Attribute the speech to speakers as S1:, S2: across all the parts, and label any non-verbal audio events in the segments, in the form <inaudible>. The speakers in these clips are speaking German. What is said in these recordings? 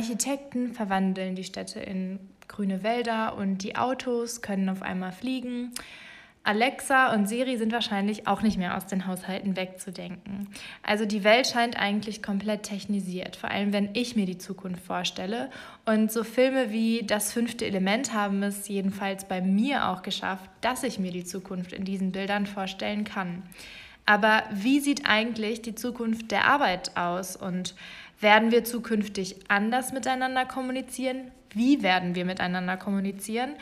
S1: Architekten verwandeln die Städte in grüne Wälder und die Autos können auf einmal fliegen. Alexa und Siri sind wahrscheinlich auch nicht mehr aus den Haushalten wegzudenken. Also die Welt scheint eigentlich komplett technisiert, vor allem wenn ich mir die Zukunft vorstelle. Und so Filme wie Das fünfte Element haben es jedenfalls bei mir auch geschafft, dass ich mir die Zukunft in diesen Bildern vorstellen kann. Aber wie sieht eigentlich die Zukunft der Arbeit aus und werden wir zukünftig anders miteinander kommunizieren? Wie werden wir miteinander kommunizieren?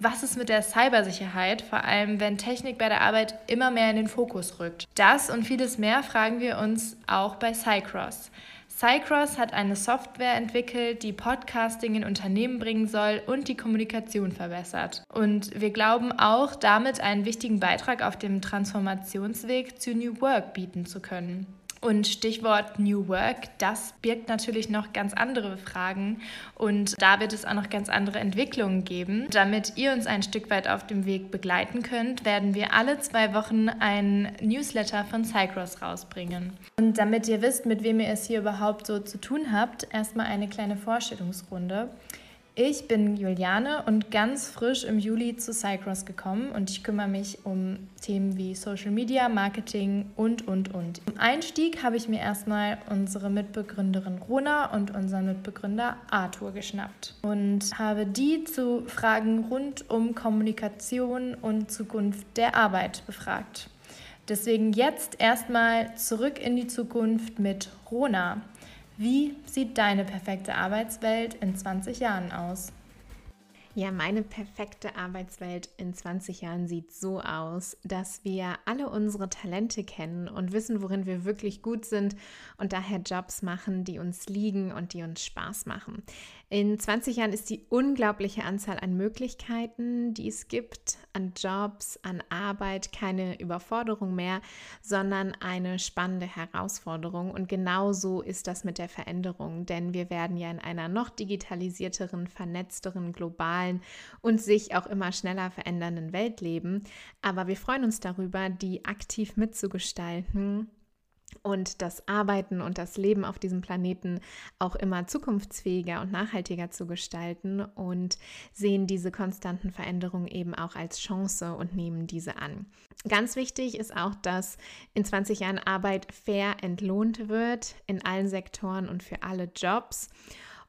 S1: Was ist mit der Cybersicherheit, vor allem wenn Technik bei der Arbeit immer mehr in den Fokus rückt? Das und vieles mehr fragen wir uns auch bei Cycross. Cycross hat eine Software entwickelt, die Podcasting in Unternehmen bringen soll und die Kommunikation verbessert. Und wir glauben auch, damit einen wichtigen Beitrag auf dem Transformationsweg zu New Work bieten zu können. Und Stichwort New Work, das birgt natürlich noch ganz andere Fragen und da wird es auch noch ganz andere Entwicklungen geben. Damit ihr uns ein Stück weit auf dem Weg begleiten könnt, werden wir alle zwei Wochen ein Newsletter von Cycross rausbringen. Und damit ihr wisst, mit wem ihr es hier überhaupt so zu tun habt, erstmal eine kleine Vorstellungsrunde. Ich bin Juliane und ganz frisch im Juli zu Cycross gekommen und ich kümmere mich um Themen wie Social Media, Marketing und, und, und. Im Einstieg habe ich mir erstmal unsere Mitbegründerin Rona und unseren Mitbegründer Arthur geschnappt und habe die zu Fragen rund um Kommunikation und Zukunft der Arbeit befragt. Deswegen jetzt erstmal zurück in die Zukunft mit Rona. Wie sieht deine perfekte Arbeitswelt in 20 Jahren aus?
S2: Ja, meine perfekte Arbeitswelt in 20 Jahren sieht so aus, dass wir alle unsere Talente kennen und wissen, worin wir wirklich gut sind und daher Jobs machen, die uns liegen und die uns Spaß machen. In 20 Jahren ist die unglaubliche Anzahl an Möglichkeiten, die es gibt, an Jobs, an Arbeit, keine Überforderung mehr, sondern eine spannende Herausforderung. Und genau so ist das mit der Veränderung, denn wir werden ja in einer noch digitalisierteren, vernetzteren, globalen und sich auch immer schneller verändernden Welt leben. Aber wir freuen uns darüber, die aktiv mitzugestalten und das Arbeiten und das Leben auf diesem Planeten auch immer zukunftsfähiger und nachhaltiger zu gestalten und sehen diese konstanten Veränderungen eben auch als Chance und nehmen diese an. Ganz wichtig ist auch, dass in 20 Jahren Arbeit fair entlohnt wird in allen Sektoren und für alle Jobs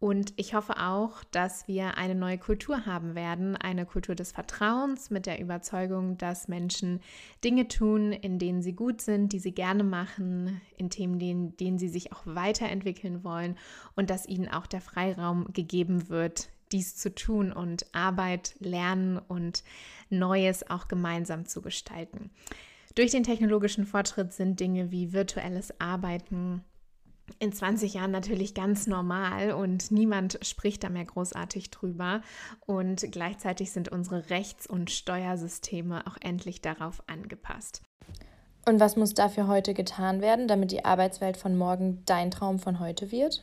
S2: und ich hoffe auch, dass wir eine neue Kultur haben werden, eine Kultur des Vertrauens mit der Überzeugung, dass Menschen Dinge tun, in denen sie gut sind, die sie gerne machen, in Themen, in denen sie sich auch weiterentwickeln wollen und dass ihnen auch der Freiraum gegeben wird, dies zu tun und Arbeit, Lernen und Neues auch gemeinsam zu gestalten. Durch den technologischen Fortschritt sind Dinge wie virtuelles Arbeiten, in 20 Jahren natürlich ganz normal und niemand spricht da mehr großartig drüber. Und gleichzeitig sind unsere Rechts- und Steuersysteme auch endlich darauf angepasst.
S1: Und was muss dafür heute getan werden, damit die Arbeitswelt von morgen dein Traum von heute wird?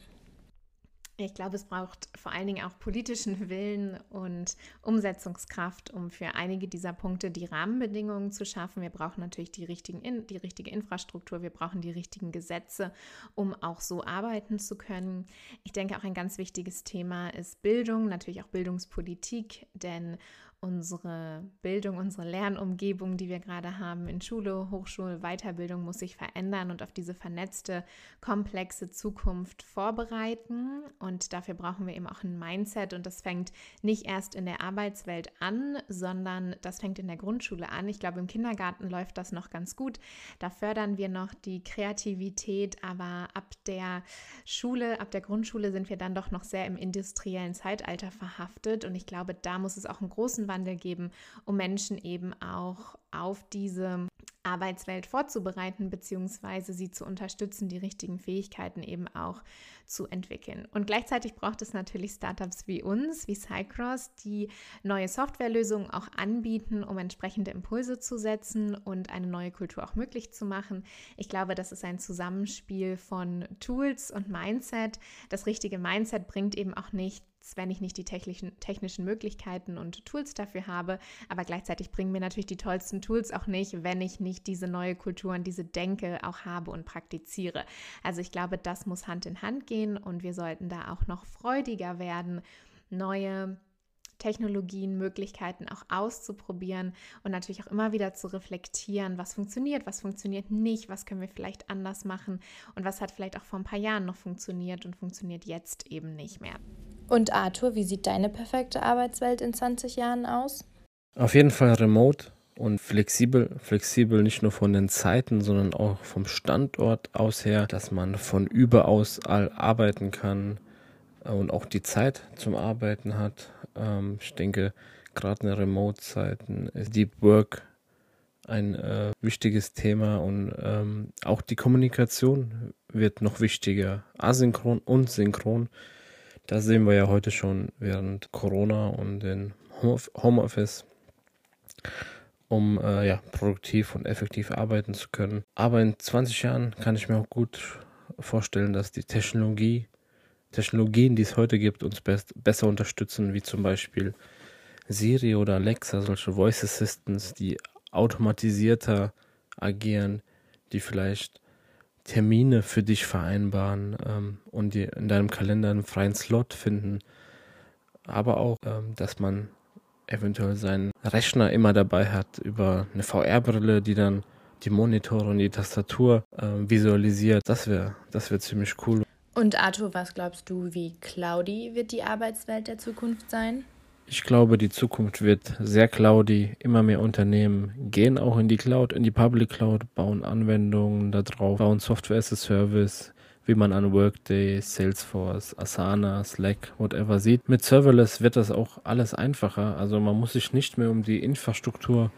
S2: Ich glaube, es braucht vor allen Dingen auch politischen Willen und Umsetzungskraft, um für einige dieser Punkte die Rahmenbedingungen zu schaffen. Wir brauchen natürlich die, richtigen, die richtige Infrastruktur, wir brauchen die richtigen Gesetze, um auch so arbeiten zu können. Ich denke, auch ein ganz wichtiges Thema ist Bildung, natürlich auch Bildungspolitik, denn unsere Bildung, unsere Lernumgebung, die wir gerade haben in Schule, Hochschule, Weiterbildung muss sich verändern und auf diese vernetzte, komplexe Zukunft vorbereiten. Und dafür brauchen wir eben auch ein Mindset und das fängt nicht erst in der Arbeitswelt an, sondern das fängt in der Grundschule an. Ich glaube, im Kindergarten läuft das noch ganz gut. Da fördern wir noch die Kreativität, aber ab der Schule, ab der Grundschule sind wir dann doch noch sehr im industriellen Zeitalter verhaftet und ich glaube, da muss es auch einen großen Wandel geben, um Menschen eben auch auf diese Arbeitswelt vorzubereiten, beziehungsweise sie zu unterstützen, die richtigen Fähigkeiten eben auch zu entwickeln. Und gleichzeitig braucht es natürlich Startups wie uns, wie Cycross, die neue Softwarelösungen auch anbieten, um entsprechende Impulse zu setzen und eine neue Kultur auch möglich zu machen. Ich glaube, das ist ein Zusammenspiel von Tools und Mindset. Das richtige Mindset bringt eben auch nicht nichts, wenn ich nicht die technischen, technischen Möglichkeiten und Tools dafür habe. Aber gleichzeitig bringen mir natürlich die tollsten Tools auch nicht, wenn ich nicht diese neue Kultur und diese Denke auch habe und praktiziere. Also ich glaube, das muss Hand in Hand gehen und wir sollten da auch noch freudiger werden, neue Technologien, Möglichkeiten auch auszuprobieren und natürlich auch immer wieder zu reflektieren, was funktioniert, was funktioniert nicht, was können wir vielleicht anders machen und was hat vielleicht auch vor ein paar Jahren noch funktioniert und funktioniert jetzt eben nicht mehr.
S1: Und Arthur, wie sieht deine perfekte Arbeitswelt in 20 Jahren aus?
S3: Auf jeden Fall remote und flexibel. Flexibel nicht nur von den Zeiten, sondern auch vom Standort aus her, dass man von überaus all arbeiten kann und auch die Zeit zum Arbeiten hat. Ähm, ich denke, gerade in Remote-Zeiten ist Deep Work ein äh, wichtiges Thema und ähm, auch die Kommunikation wird noch wichtiger, asynchron und synchron. Das sehen wir ja heute schon während Corona und den Homeoffice, um äh, ja, produktiv und effektiv arbeiten zu können. Aber in 20 Jahren kann ich mir auch gut vorstellen, dass die Technologie Technologien, die es heute gibt, uns best, besser unterstützen, wie zum Beispiel Siri oder Alexa, solche Voice Assistants, die automatisierter agieren, die vielleicht Termine für dich vereinbaren ähm, und dir in deinem Kalender einen freien Slot finden. Aber auch, ähm, dass man eventuell seinen Rechner immer dabei hat über eine VR-Brille, die dann die Monitore und die Tastatur äh, visualisiert. Das wäre das wär ziemlich cool.
S1: Und Arthur, was glaubst du, wie cloudy wird die Arbeitswelt der Zukunft sein?
S3: Ich glaube, die Zukunft wird sehr cloudy. Immer mehr Unternehmen gehen auch in die Cloud, in die Public Cloud, bauen Anwendungen darauf, bauen Software as a Service, wie man an Workday, Salesforce, Asana, Slack, whatever sieht. Mit Serverless wird das auch alles einfacher. Also man muss sich nicht mehr um die Infrastruktur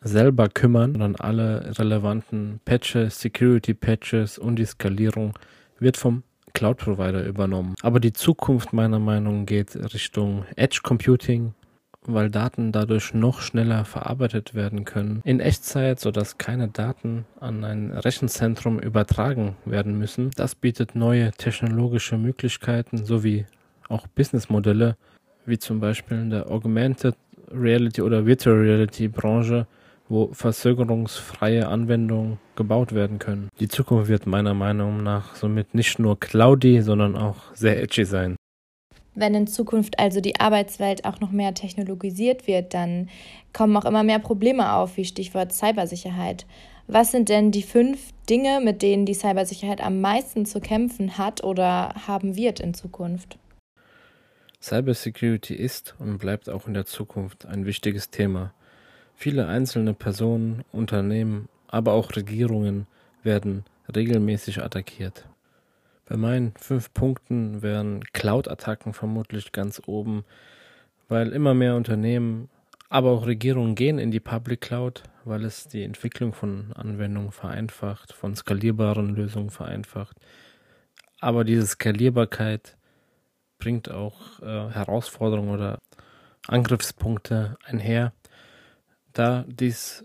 S3: selber kümmern, sondern alle relevanten Patches, Security Patches und die Skalierung wird vom Cloud-Provider übernommen. Aber die Zukunft meiner Meinung nach geht Richtung Edge Computing, weil Daten dadurch noch schneller verarbeitet werden können in Echtzeit, sodass keine Daten an ein Rechenzentrum übertragen werden müssen. Das bietet neue technologische Möglichkeiten sowie auch Businessmodelle, wie zum Beispiel in der Augmented Reality oder Virtual Reality Branche, wo verzögerungsfreie Anwendungen gebaut werden können. Die Zukunft wird meiner Meinung nach somit nicht nur cloudy, sondern auch sehr edgy sein.
S1: Wenn in Zukunft also die Arbeitswelt auch noch mehr technologisiert wird, dann kommen auch immer mehr Probleme auf, wie Stichwort Cybersicherheit. Was sind denn die fünf Dinge, mit denen die Cybersicherheit am meisten zu kämpfen hat oder haben wird in Zukunft?
S3: Cybersecurity ist und bleibt auch in der Zukunft ein wichtiges Thema. Viele einzelne Personen, Unternehmen, aber auch Regierungen werden regelmäßig attackiert. Bei meinen fünf Punkten wären Cloud-Attacken vermutlich ganz oben, weil immer mehr Unternehmen, aber auch Regierungen gehen in die Public Cloud, weil es die Entwicklung von Anwendungen vereinfacht, von skalierbaren Lösungen vereinfacht. Aber diese Skalierbarkeit bringt auch äh, Herausforderungen oder Angriffspunkte einher, da dies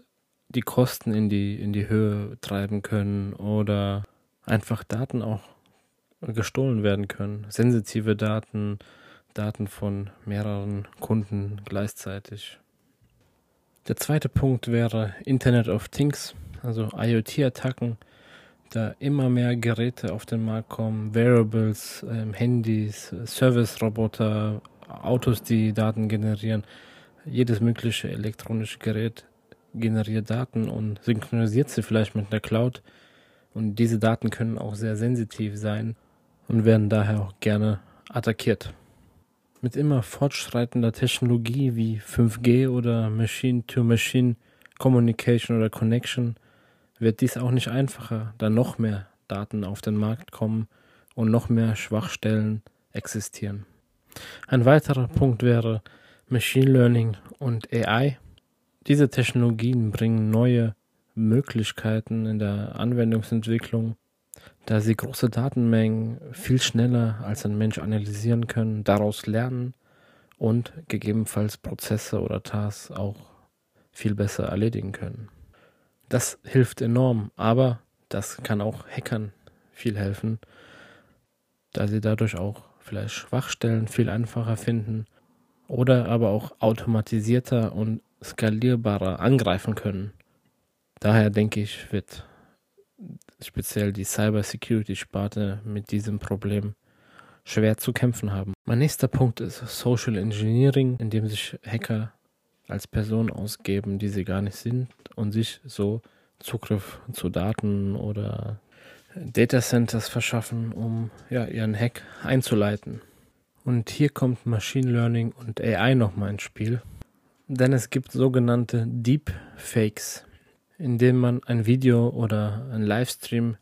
S3: die Kosten in die, in die Höhe treiben können oder einfach Daten auch gestohlen werden können. Sensitive Daten, Daten von mehreren Kunden gleichzeitig. Der zweite Punkt wäre Internet of Things, also IoT-Attacken, da immer mehr Geräte auf den Markt kommen, Wearables, ähm, Handys, Service-Roboter, Autos, die Daten generieren jedes mögliche elektronische Gerät generiert Daten und synchronisiert sie vielleicht mit der Cloud. Und diese Daten können auch sehr sensitiv sein und werden daher auch gerne attackiert. Mit immer fortschreitender Technologie wie 5G oder Machine-to-Machine Communication oder Connection wird dies auch nicht einfacher, da noch mehr Daten auf den Markt kommen und noch mehr Schwachstellen existieren. Ein weiterer Punkt wäre, Machine Learning und AI. Diese Technologien bringen neue Möglichkeiten in der Anwendungsentwicklung, da sie große Datenmengen viel schneller als ein Mensch analysieren können, daraus lernen und gegebenenfalls Prozesse oder Tasks auch viel besser erledigen können. Das hilft enorm, aber das kann auch Hackern viel helfen, da sie dadurch auch vielleicht Schwachstellen viel einfacher finden oder aber auch automatisierter und skalierbarer angreifen können. Daher denke ich, wird speziell die Cybersecurity-Sparte mit diesem Problem schwer zu kämpfen haben. Mein nächster Punkt ist Social Engineering, in dem sich Hacker als Person ausgeben, die sie gar nicht sind und sich so Zugriff zu Daten oder Data Centers verschaffen, um ja, ihren Hack einzuleiten. Und hier kommt Machine Learning und AI nochmal ins Spiel. Denn es gibt sogenannte Deepfakes, in denen man ein Video oder ein Livestream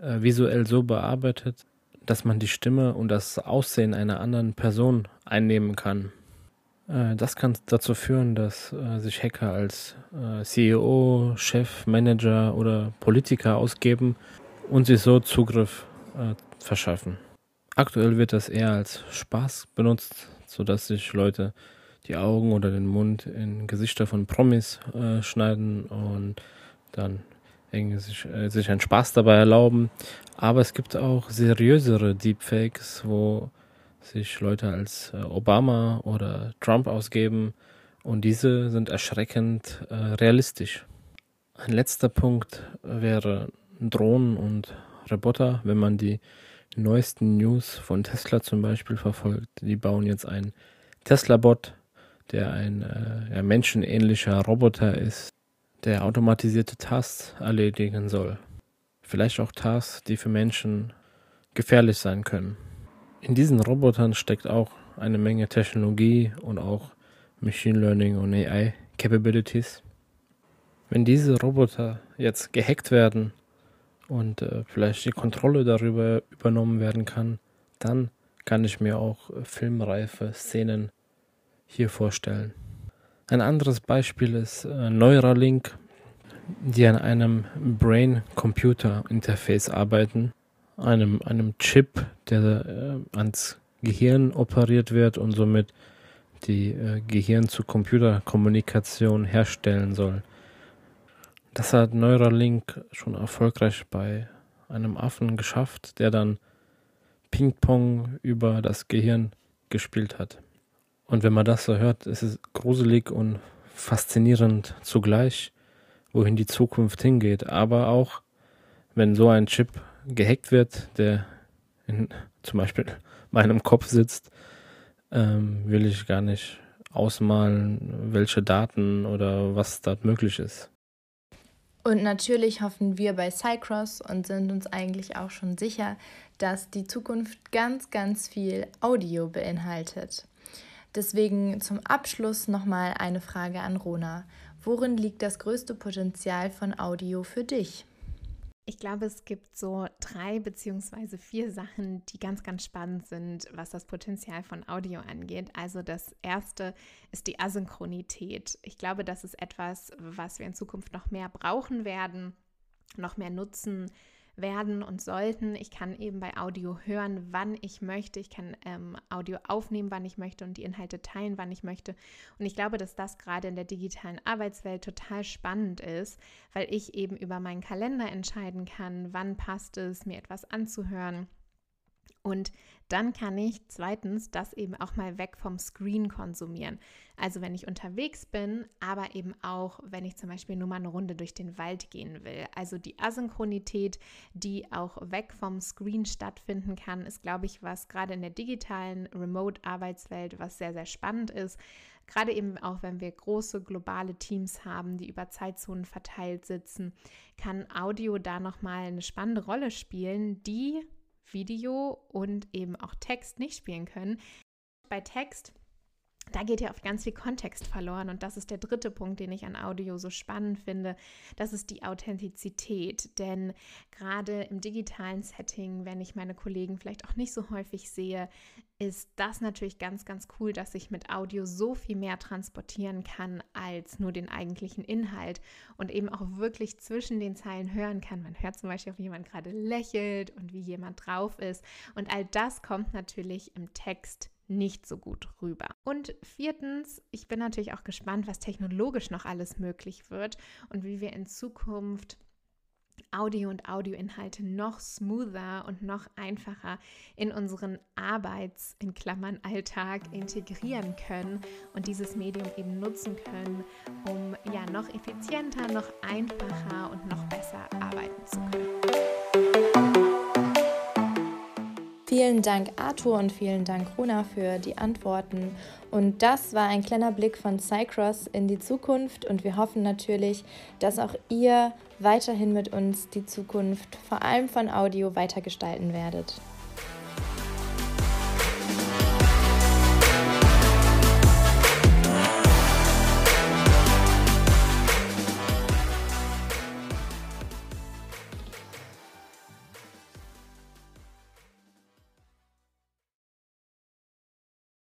S3: äh, visuell so bearbeitet, dass man die Stimme und das Aussehen einer anderen Person einnehmen kann. Äh, das kann dazu führen, dass äh, sich Hacker als äh, CEO, Chef, Manager oder Politiker ausgeben und sich so Zugriff äh, verschaffen. Aktuell wird das eher als Spaß benutzt, sodass sich Leute die Augen oder den Mund in Gesichter von Promis äh, schneiden und dann sich, äh, sich einen Spaß dabei erlauben. Aber es gibt auch seriösere Deepfakes, wo sich Leute als äh, Obama oder Trump ausgeben und diese sind erschreckend äh, realistisch. Ein letzter Punkt wäre Drohnen und Roboter, wenn man die neuesten News von Tesla zum Beispiel verfolgt. Die bauen jetzt einen Tesla-Bot, der ein äh, ja, menschenähnlicher Roboter ist, der automatisierte Tasks erledigen soll. Vielleicht auch Tasks, die für Menschen gefährlich sein können. In diesen Robotern steckt auch eine Menge Technologie und auch Machine Learning und AI Capabilities. Wenn diese Roboter jetzt gehackt werden und äh, vielleicht die Kontrolle darüber übernommen werden kann, dann kann ich mir auch äh, filmreife Szenen hier vorstellen. Ein anderes Beispiel ist äh, Neuralink, die an einem Brain-Computer-Interface arbeiten, einem, einem Chip, der äh, ans Gehirn operiert wird und somit die äh, Gehirn-zu-Computer-Kommunikation herstellen soll. Das hat Neuralink schon erfolgreich bei einem Affen geschafft, der dann Ping-Pong über das Gehirn gespielt hat. Und wenn man das so hört, ist es gruselig und faszinierend zugleich, wohin die Zukunft hingeht. Aber auch, wenn so ein Chip gehackt wird, der in zum Beispiel <laughs> meinem Kopf sitzt, ähm, will ich gar nicht ausmalen, welche Daten oder was dort möglich ist.
S1: Und natürlich hoffen wir bei Cycross und sind uns eigentlich auch schon sicher, dass die Zukunft ganz, ganz viel Audio beinhaltet. Deswegen zum Abschluss nochmal eine Frage an Rona. Worin liegt das größte Potenzial von Audio für dich?
S2: Ich glaube, es gibt so drei beziehungsweise vier Sachen, die ganz, ganz spannend sind, was das Potenzial von Audio angeht. Also das erste ist die Asynchronität. Ich glaube, das ist etwas, was wir in Zukunft noch mehr brauchen werden, noch mehr nutzen werden und sollten. Ich kann eben bei Audio hören, wann ich möchte. Ich kann ähm, Audio aufnehmen, wann ich möchte und die Inhalte teilen, wann ich möchte. Und ich glaube, dass das gerade in der digitalen Arbeitswelt total spannend ist, weil ich eben über meinen Kalender entscheiden kann, wann passt es, mir etwas anzuhören und dann kann ich zweitens das eben auch mal weg vom Screen konsumieren. Also wenn ich unterwegs bin, aber eben auch, wenn ich zum Beispiel nur mal eine Runde durch den Wald gehen will. Also die Asynchronität, die auch weg vom Screen stattfinden kann, ist, glaube ich, was gerade in der digitalen Remote-Arbeitswelt, was sehr, sehr spannend ist. Gerade eben auch, wenn wir große globale Teams haben, die über Zeitzonen verteilt sitzen, kann Audio da nochmal eine spannende Rolle spielen, die Video und eben auch Text nicht spielen können. Bei Text da geht ja oft ganz viel Kontext verloren und das ist der dritte Punkt, den ich an Audio so spannend finde. Das ist die Authentizität, denn gerade im digitalen Setting, wenn ich meine Kollegen vielleicht auch nicht so häufig sehe, ist das natürlich ganz, ganz cool, dass ich mit Audio so viel mehr transportieren kann als nur den eigentlichen Inhalt und eben auch wirklich zwischen den Zeilen hören kann. Man hört zum Beispiel, ob jemand gerade lächelt und wie jemand drauf ist und all das kommt natürlich im Text nicht so gut rüber. Und viertens, ich bin natürlich auch gespannt, was technologisch noch alles möglich wird und wie wir in Zukunft Audio und Audioinhalte noch smoother und noch einfacher in unseren Arbeits-, in Klammern Alltag integrieren können und dieses Medium eben nutzen können, um ja noch effizienter, noch einfacher und noch besser arbeiten zu können.
S1: Vielen Dank Arthur und vielen Dank Rona für die Antworten. Und das war ein kleiner Blick von Cycross in die Zukunft und wir hoffen natürlich, dass auch ihr weiterhin mit uns die Zukunft vor allem von Audio weitergestalten werdet.